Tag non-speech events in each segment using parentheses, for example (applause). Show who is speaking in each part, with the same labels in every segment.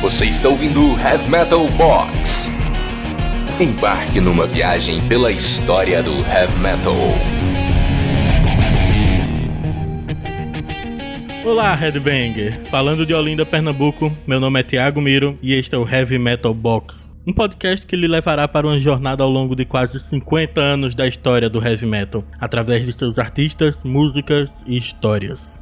Speaker 1: Você está ouvindo Heavy Metal Box. Embarque numa viagem pela história do Heavy Metal.
Speaker 2: Olá, Headbanger! Falando de Olinda, Pernambuco, meu nome é Thiago Miro e este é o Heavy Metal Box. Um podcast que lhe levará para uma jornada ao longo de quase 50 anos da história do heavy metal, através de seus artistas, músicas e histórias.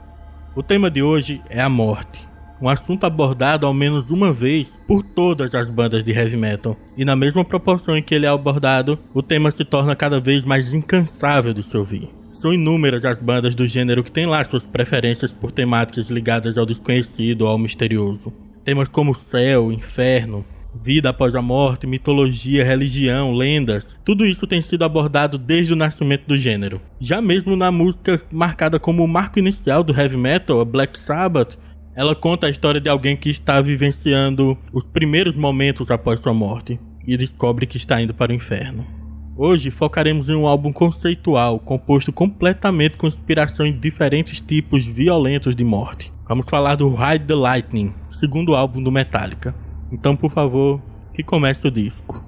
Speaker 2: O tema de hoje é a morte um assunto abordado ao menos uma vez por todas as bandas de heavy metal. E na mesma proporção em que ele é abordado, o tema se torna cada vez mais incansável de se ouvir. São inúmeras as bandas do gênero que têm lá suas preferências por temáticas ligadas ao desconhecido ou ao misterioso. Temas como céu, inferno, vida após a morte, mitologia, religião, lendas, tudo isso tem sido abordado desde o nascimento do gênero. Já mesmo na música marcada como o marco inicial do heavy metal, Black Sabbath, ela conta a história de alguém que está vivenciando os primeiros momentos após sua morte e descobre que está indo para o inferno. Hoje focaremos em um álbum conceitual composto completamente com inspiração em diferentes tipos violentos de morte. Vamos falar do Ride the Lightning, segundo álbum do Metallica. Então, por favor, que comece o disco.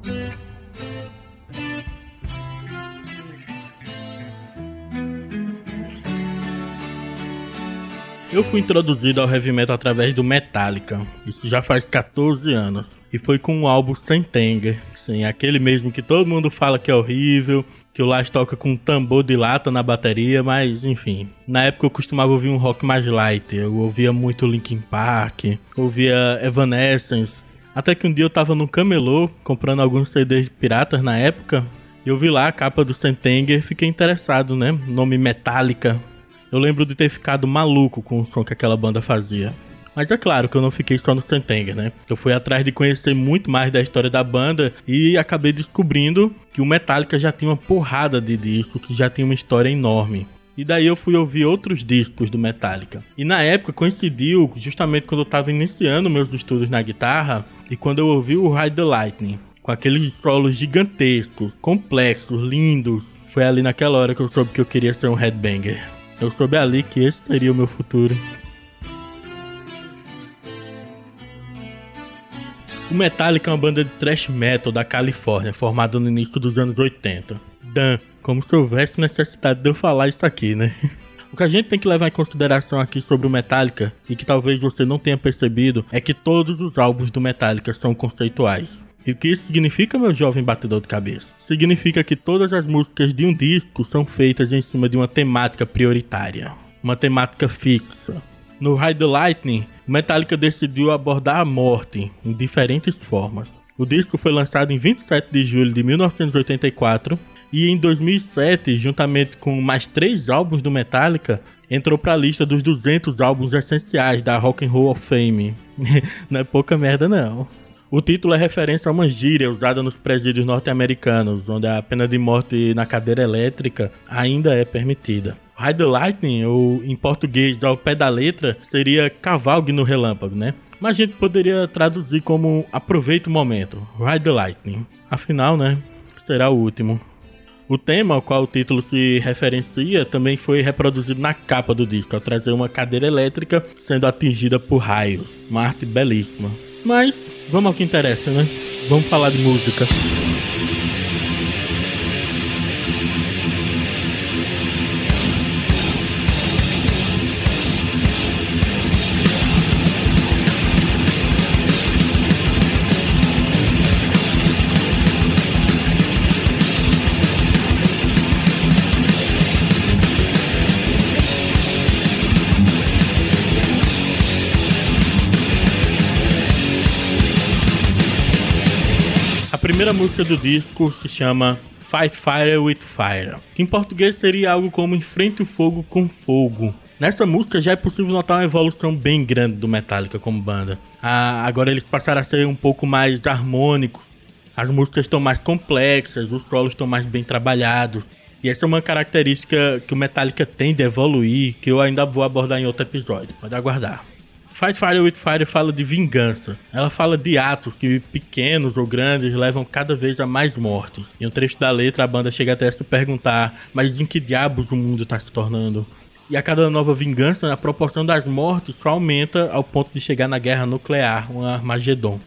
Speaker 2: Eu fui introduzido ao heavy metal através do Metallica, isso já faz 14 anos, e foi com o álbum Sentenger, sim, aquele mesmo que todo mundo fala que é horrível, que o Lars toca com um tambor de lata na bateria, mas enfim. Na época eu costumava ouvir um rock mais light, eu ouvia muito Linkin Park, ouvia Evanescence, até que um dia eu tava no camelô comprando alguns CDs piratas na época, e eu vi lá a capa do Sentenger fiquei interessado, né? Nome Metallica, eu lembro de ter ficado maluco com o som que aquela banda fazia. Mas é claro que eu não fiquei só no Sentenger, né? Eu fui atrás de conhecer muito mais da história da banda e acabei descobrindo que o Metallica já tinha uma porrada de disco, que já tinha uma história enorme. E daí eu fui ouvir outros discos do Metallica. E na época coincidiu justamente quando eu estava iniciando meus estudos na guitarra e quando eu ouvi o Ride the Lightning. Com aqueles solos gigantescos, complexos, lindos. Foi ali naquela hora que eu soube que eu queria ser um headbanger. Eu soube ali que esse seria o meu futuro. O Metallica é uma banda de thrash metal da Califórnia, formada no início dos anos 80. Dan, como se houvesse necessidade de eu falar isso aqui, né? (laughs) O que a gente tem que levar em consideração aqui sobre o Metallica, e que talvez você não tenha percebido, é que todos os álbuns do Metallica são conceituais. E o que isso significa, meu jovem batedor de cabeça? Significa que todas as músicas de um disco são feitas em cima de uma temática prioritária, uma temática fixa. No Ride the Lightning, Metallica decidiu abordar a morte em diferentes formas. O disco foi lançado em 27 de julho de 1984 e em 2007, juntamente com mais três álbuns do Metallica, entrou para a lista dos 200 álbuns essenciais da Rock and Roll of Fame. (laughs) não é pouca merda não. O título é referência a uma gíria usada nos presídios norte-americanos, onde a pena de morte na cadeira elétrica ainda é permitida. Ride the Lightning, ou em português, ao pé da letra, seria cavalgue no relâmpago, né? Mas a gente poderia traduzir como aproveita o momento, Ride the Lightning. Afinal, né, será o último. O tema ao qual o título se referencia também foi reproduzido na capa do disco, ao trazer uma cadeira elétrica sendo atingida por raios. Uma arte belíssima. Mas vamos ao que interessa, né? Vamos falar de música. Primeira música do disco se chama Fight Fire with Fire, que em português seria algo como Enfrente o Fogo com Fogo. Nessa música já é possível notar uma evolução bem grande do Metallica como banda. Ah, agora eles passaram a ser um pouco mais harmônicos, as músicas estão mais complexas, os solos estão mais bem trabalhados. E essa é uma característica que o Metallica tem de evoluir, que eu ainda vou abordar em outro episódio. Pode aguardar. Fight Fire with Fire fala de vingança. Ela fala de atos que, pequenos ou grandes, levam cada vez a mais mortes. Em um trecho da letra, a banda chega até a se perguntar: mas em que diabos o mundo está se tornando? E a cada nova vingança, a proporção das mortes só aumenta ao ponto de chegar na guerra nuclear, um Armagedon.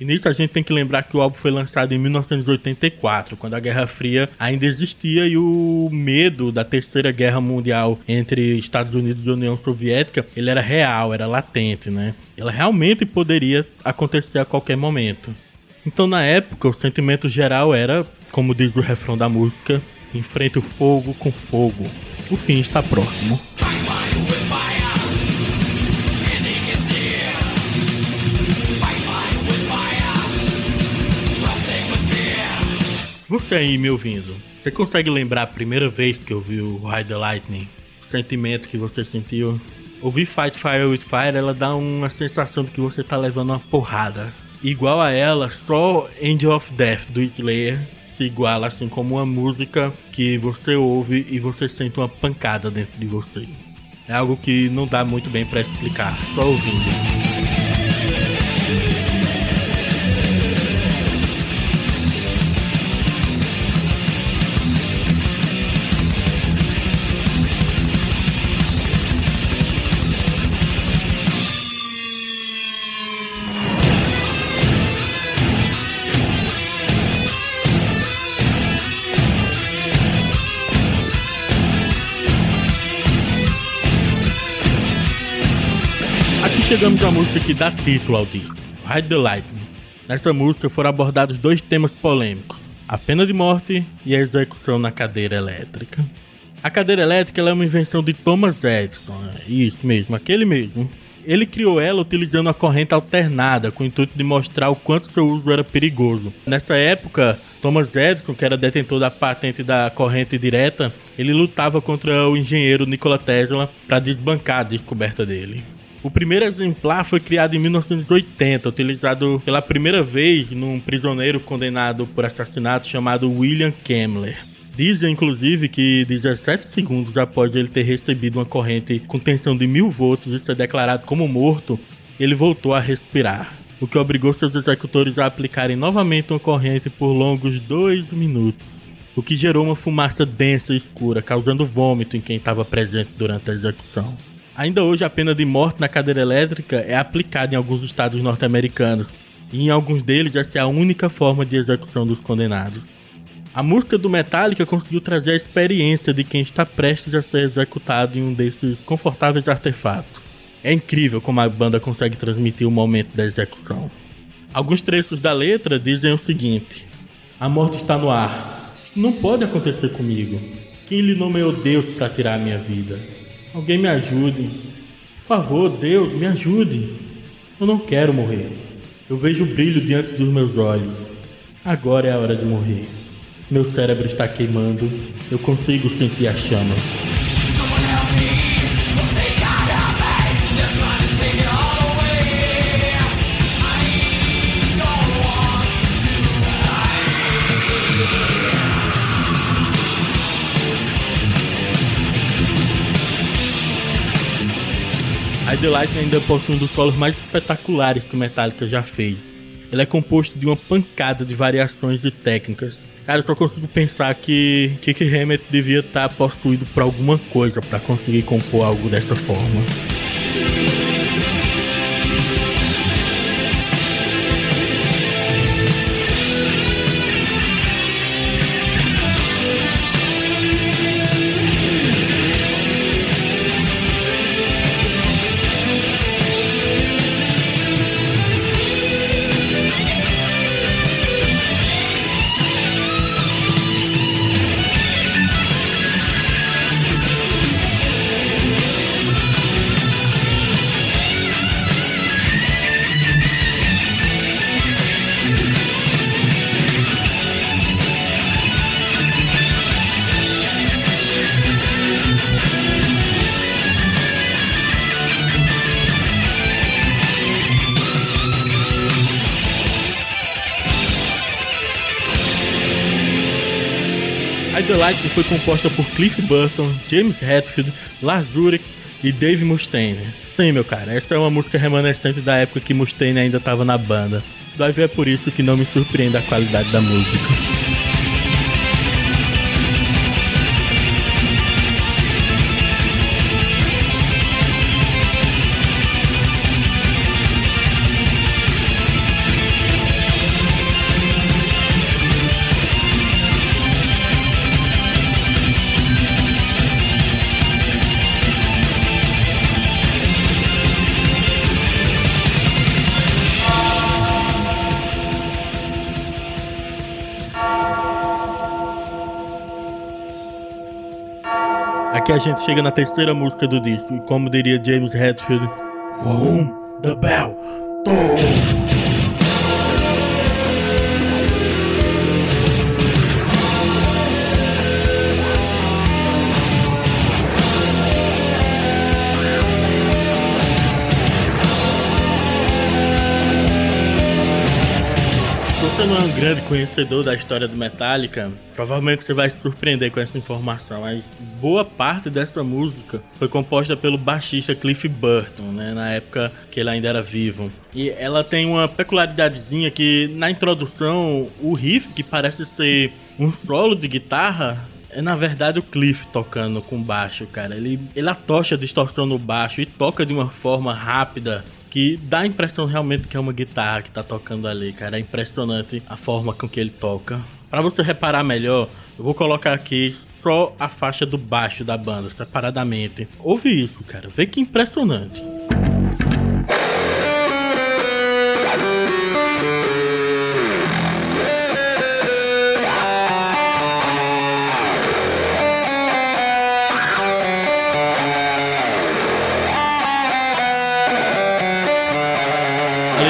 Speaker 2: E nisso a gente tem que lembrar que o álbum foi lançado em 1984, quando a Guerra Fria ainda existia e o medo da Terceira Guerra Mundial entre Estados Unidos e União Soviética, ele era real, era latente, né? Ela realmente poderia acontecer a qualquer momento. Então, na época, o sentimento geral era, como diz o refrão da música, enfrente o fogo com fogo. O fim está próximo. Você aí me ouvindo, você consegue lembrar a primeira vez que ouviu Ride the Lightning? O sentimento que você sentiu? Ouvir Fight Fire with Fire, ela dá uma sensação de que você tá levando uma porrada. Igual a ela, só Angel of Death do Slayer se iguala assim como uma música que você ouve e você sente uma pancada dentro de você. É algo que não dá muito bem para explicar, só ouvindo. Chegamos à música que dá título ao disco, Ride the Lightning. Nessa música foram abordados dois temas polêmicos, a pena de morte e a execução na cadeira elétrica. A cadeira elétrica é uma invenção de Thomas Edison, é isso mesmo, aquele mesmo. Ele criou ela utilizando a corrente alternada, com o intuito de mostrar o quanto seu uso era perigoso. Nessa época, Thomas Edison, que era detentor da patente da corrente direta, ele lutava contra o engenheiro Nikola Tesla para desbancar a descoberta dele. O primeiro exemplar foi criado em 1980, utilizado pela primeira vez num prisioneiro condenado por assassinato chamado William Kemmler. Dizem, inclusive, que 17 segundos após ele ter recebido uma corrente com tensão de mil volts e ser declarado como morto, ele voltou a respirar, o que obrigou seus executores a aplicarem novamente uma corrente por longos dois minutos, o que gerou uma fumaça densa e escura, causando vômito em quem estava presente durante a execução. Ainda hoje, a pena de morte na cadeira elétrica é aplicada em alguns estados norte-americanos, e em alguns deles essa é a única forma de execução dos condenados. A música do Metallica conseguiu trazer a experiência de quem está prestes a ser executado em um desses confortáveis artefatos. É incrível como a banda consegue transmitir o momento da execução. Alguns trechos da letra dizem o seguinte: A morte está no ar. Não pode acontecer comigo. Quem lhe nomeou Deus para tirar a minha vida? Alguém me ajude. Por favor, Deus, me ajude. Eu não quero morrer. Eu vejo o brilho diante dos meus olhos. Agora é a hora de morrer. Meu cérebro está queimando. Eu consigo sentir a chama. The Lightning ainda possui um dos solos mais espetaculares que o Metallica já fez. Ele é composto de uma pancada de variações e técnicas. Cara, eu só consigo pensar que Kick Hammett devia estar possuído por alguma coisa para conseguir compor algo dessa forma. Light foi composta por Cliff Burton, James Hetfield, Lars Ulrich e Dave Mustaine. Sim, meu cara, essa é uma música remanescente da época que Mustaine ainda estava na banda. Ver é por isso que não me surpreende a qualidade da música. A gente chega na terceira música do disco. E como diria James Hetfield, For the bell tolls. Você não é um grande conhecedor da história do Metallica, provavelmente você vai se surpreender com essa informação, mas boa parte dessa música foi composta pelo baixista Cliff Burton, né, na época que ele ainda era vivo. E ela tem uma peculiaridadezinha que na introdução o riff que parece ser um solo de guitarra é na verdade o Cliff tocando com baixo, cara. Ele, ele atocha a distorção no baixo e toca de uma forma rápida que dá a impressão realmente que é uma guitarra que tá tocando ali, cara. É impressionante a forma com que ele toca. Para você reparar melhor, eu vou colocar aqui só a faixa do baixo da banda, separadamente. Ouve isso, cara. Vê que impressionante.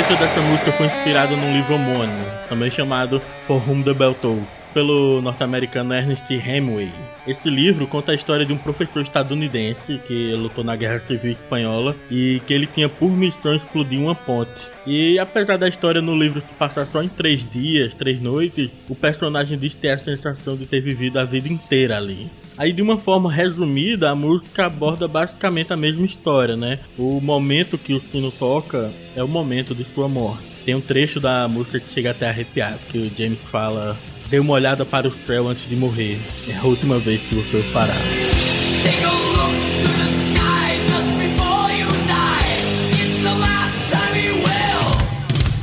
Speaker 2: Letra dessa música foi inspirada num livro homônimo, também chamado For Whom the Bell Tolls, pelo norte-americano Ernest Hemingway. Esse livro conta a história de um professor estadunidense que lutou na Guerra Civil Espanhola e que ele tinha por missão explodir uma ponte. E apesar da história no livro se passar só em três dias, três noites, o personagem diz ter a sensação de ter vivido a vida inteira ali. Aí, de uma forma resumida, a música aborda basicamente a mesma história, né? O momento que o sino toca é o momento de sua morte. Tem um trecho da música que chega até a arrepiar, que o James fala: Dê uma olhada para o céu antes de morrer. É a última vez que você fará.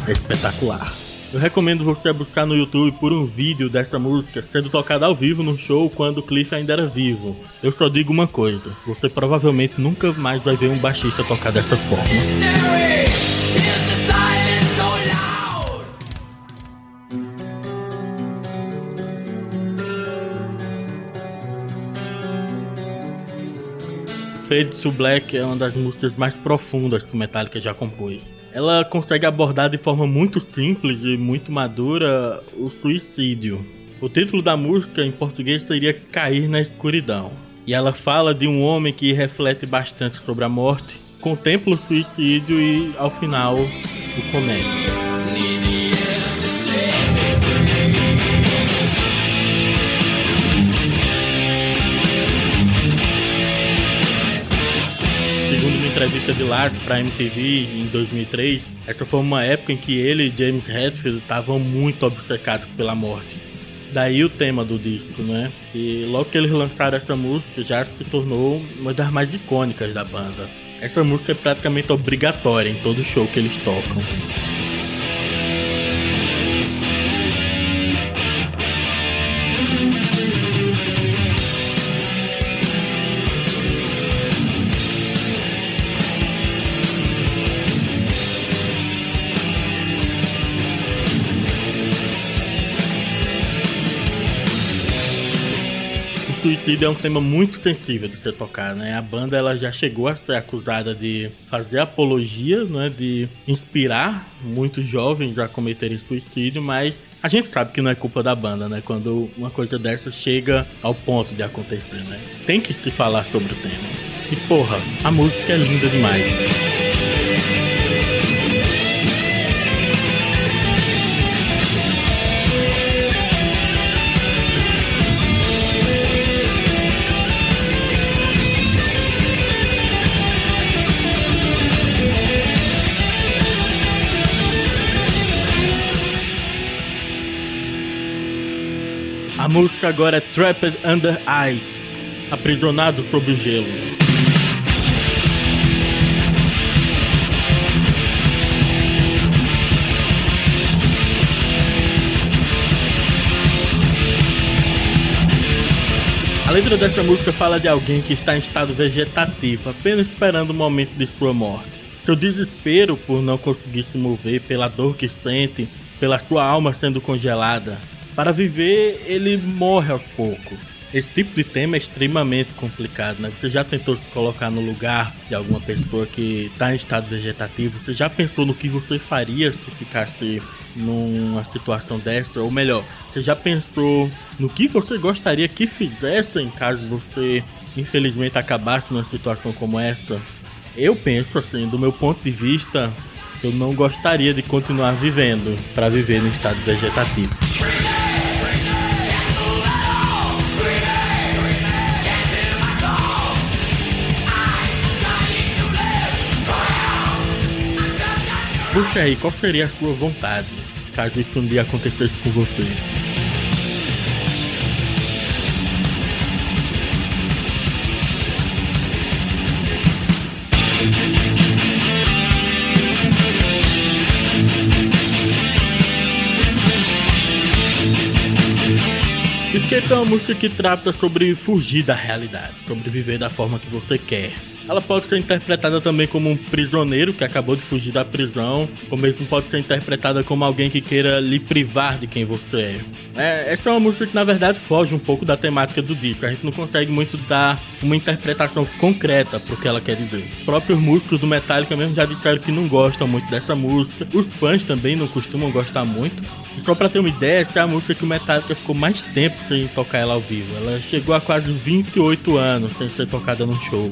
Speaker 2: É espetacular. Eu recomendo você buscar no YouTube por um vídeo dessa música sendo tocada ao vivo no show quando o Cliff ainda era vivo. Eu só digo uma coisa: você provavelmente nunca mais vai ver um baixista tocar dessa forma. Fade to Black é uma das músicas mais profundas que o Metallica já compôs. Ela consegue abordar de forma muito simples e muito madura o suicídio. O título da música em português seria Cair na Escuridão. E ela fala de um homem que reflete bastante sobre a morte, contempla o suicídio e, ao final, o comete. Entrevista de Lars para MTV em 2003, essa foi uma época em que ele e James Hetfield estavam muito obcecados pela morte. Daí o tema do disco, né? E logo que eles lançaram essa música, já se tornou uma das mais icônicas da banda. Essa música é praticamente obrigatória em todo show que eles tocam. É um tema muito sensível de ser tocar, né? A banda ela já chegou a ser acusada de fazer apologia, né? De inspirar muitos jovens a cometerem suicídio, mas a gente sabe que não é culpa da banda, né? Quando uma coisa dessa chega ao ponto de acontecer, né? Tem que se falar sobre o tema. E porra, a música é linda demais. A música agora é Trapped Under Ice Aprisionado sob o gelo. A letra dessa música fala de alguém que está em estado vegetativo, apenas esperando o momento de sua morte. Seu desespero por não conseguir se mover, pela dor que sente, pela sua alma sendo congelada, para viver, ele morre aos poucos. esse tipo de tema é extremamente complicado, né? Você já tentou se colocar no lugar de alguma pessoa que está em estado vegetativo? Você já pensou no que você faria se ficasse numa situação dessa? Ou melhor, você já pensou no que você gostaria que fizessem caso você, infelizmente, acabasse numa situação como essa? Eu penso assim, do meu ponto de vista, eu não gostaria de continuar vivendo para viver no estado vegetativo. Puxa aí, qual seria a sua vontade caso isso um dia acontecesse com você? Skate é uma música que trata sobre fugir da realidade, sobre viver da forma que você quer. Ela pode ser interpretada também como um prisioneiro que acabou de fugir da prisão, ou mesmo pode ser interpretada como alguém que queira lhe privar de quem você é. é. Essa é uma música que na verdade foge um pouco da temática do disco. A gente não consegue muito dar uma interpretação concreta pro que ela quer dizer. Os próprios músicos do Metallica mesmo já disseram que não gostam muito dessa música. Os fãs também não costumam gostar muito. E só pra ter uma ideia, essa é a música que o Metallica ficou mais tempo sem tocar ela ao vivo. Ela chegou a quase 28 anos sem ser tocada num show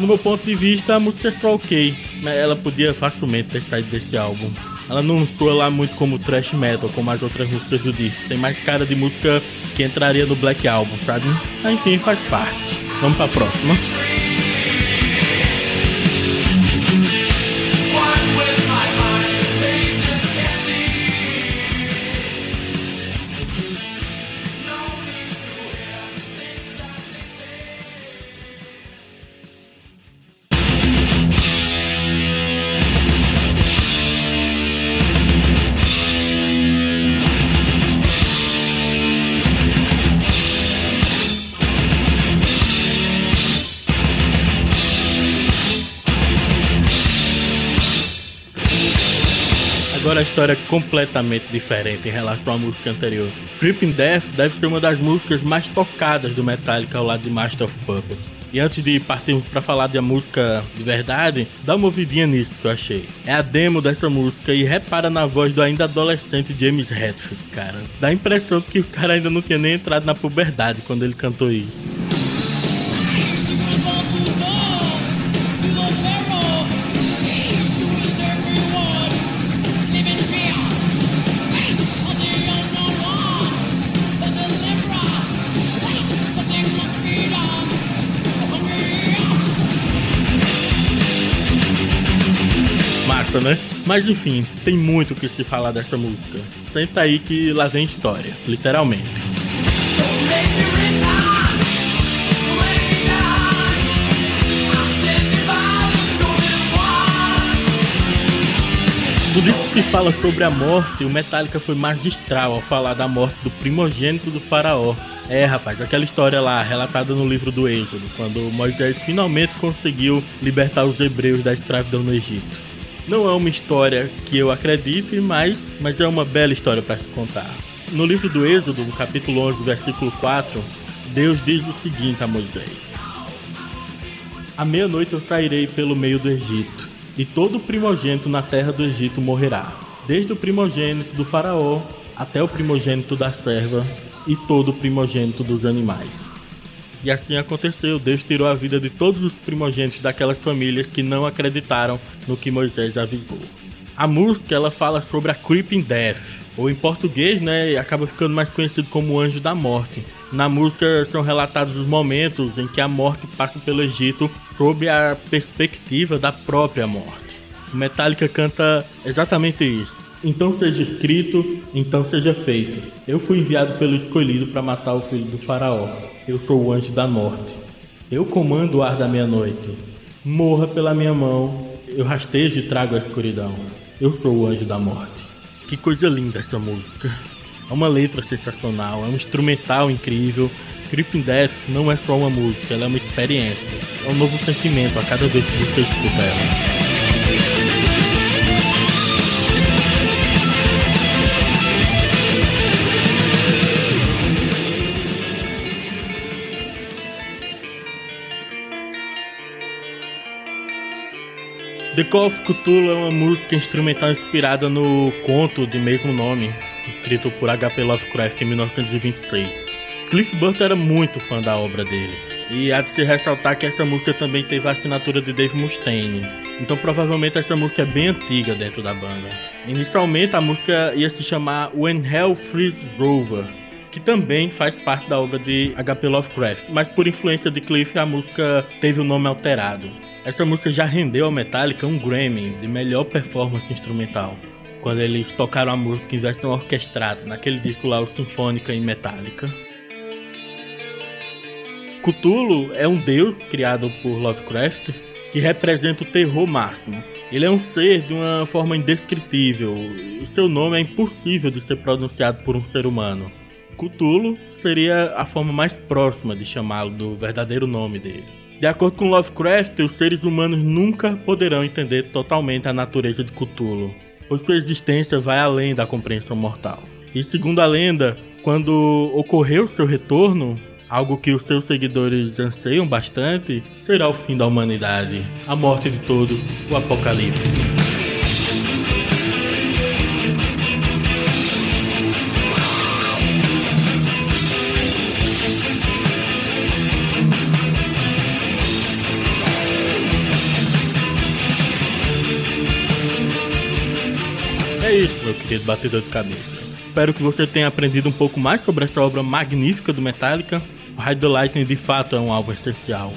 Speaker 2: no meu ponto de vista, a música é só ok. Ela podia facilmente ter saído desse álbum. Ela não soa lá muito como thrash metal, como as outras músicas do disco. Tem mais cara de música que entraria no Black Album, sabe? Enfim, faz parte. Vamos pra próxima. Agora a história completamente diferente em relação à música anterior. Creeping Death deve ser uma das músicas mais tocadas do Metallica ao lado de Master of Puppets. E antes de partirmos para falar de música de verdade, dá uma ouvidinha nisso que eu achei. É a demo dessa música e repara na voz do ainda adolescente James Hetfield, cara. Dá a impressão que o cara ainda não tinha nem entrado na puberdade quando ele cantou isso. Né? Mas enfim, tem muito o que se falar dessa música. Senta aí que lá vem história, literalmente. No disco que fala sobre a morte, o Metallica foi magistral ao falar da morte do primogênito do faraó. É, rapaz, aquela história lá, relatada no livro do Êxodo, quando Moisés finalmente conseguiu libertar os hebreus da escravidão no Egito. Não é uma história que eu acredite, mas, mas é uma bela história para se contar. No livro do Êxodo, no capítulo 11, versículo 4, Deus diz o seguinte a Moisés: À meia-noite eu sairei pelo meio do Egito, e todo primogênito na terra do Egito morrerá, desde o primogênito do Faraó até o primogênito da serva e todo o primogênito dos animais. E assim aconteceu, Deus tirou a vida de todos os primogênitos daquelas famílias que não acreditaram no que Moisés avisou. A música ela fala sobre a Creeping Death, ou em português, né, acaba ficando mais conhecido como Anjo da Morte. Na música são relatados os momentos em que a morte passa pelo Egito sob a perspectiva da própria morte. Metallica canta exatamente isso. Então seja escrito, então seja feito. Eu fui enviado pelo escolhido para matar o filho do faraó. Eu sou o anjo da morte. Eu comando o ar da meia-noite. Morra pela minha mão. Eu rastejo e trago a escuridão. Eu sou o anjo da morte. Que coisa linda essa música. É uma letra sensacional, é um instrumental incrível. Creeping Death não é só uma música, ela é uma experiência. É um novo sentimento a cada vez que você escuta ela. The Call of Cthulhu é uma música instrumental inspirada no conto de mesmo nome, escrito por H.P. Lovecraft em 1926. Cliff Burton era muito fã da obra dele. E há de se ressaltar que essa música também teve a assinatura de Dave Mustaine. Então provavelmente essa música é bem antiga dentro da banda. Inicialmente a música ia se chamar When Hell Freezes Over, que também faz parte da obra de H.P. Lovecraft, mas por influência de Cliff a música teve o nome alterado. Essa música já rendeu ao Metallica um Grammy de melhor performance instrumental, quando eles tocaram a música em versão orquestrada, naquele disco lá, o Sinfônica em Metallica. Cthulhu é um deus criado por Lovecraft que representa o terror máximo. Ele é um ser de uma forma indescritível e seu nome é impossível de ser pronunciado por um ser humano. Cthulhu seria a forma mais próxima de chamá-lo do verdadeiro nome dele. De acordo com Lovecraft, os seres humanos nunca poderão entender totalmente a natureza de Cthulhu, pois sua existência vai além da compreensão mortal. E segundo a lenda, quando ocorreu seu retorno, algo que os seus seguidores anseiam bastante, será o fim da humanidade, a morte de todos, o apocalipse. Querido batedor de cabeça. Espero que você tenha aprendido um pouco mais sobre essa obra magnífica do Metallica. O Ride the Lightning de fato é um álbum essencial.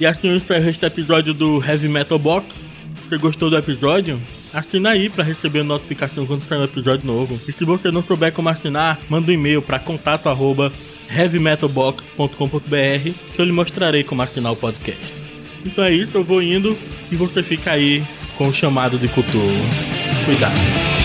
Speaker 2: E assim eu encerro este episódio do Heavy Metal Box. Você gostou do episódio? Assina aí para receber notificação quando sair um episódio novo. E se você não souber como assinar, manda um e-mail para contato arroba heavymetalbox.com.br que eu lhe mostrarei como assinar o podcast. Então é isso, eu vou indo e você fica aí com o chamado de Cthulhu. Cuidado.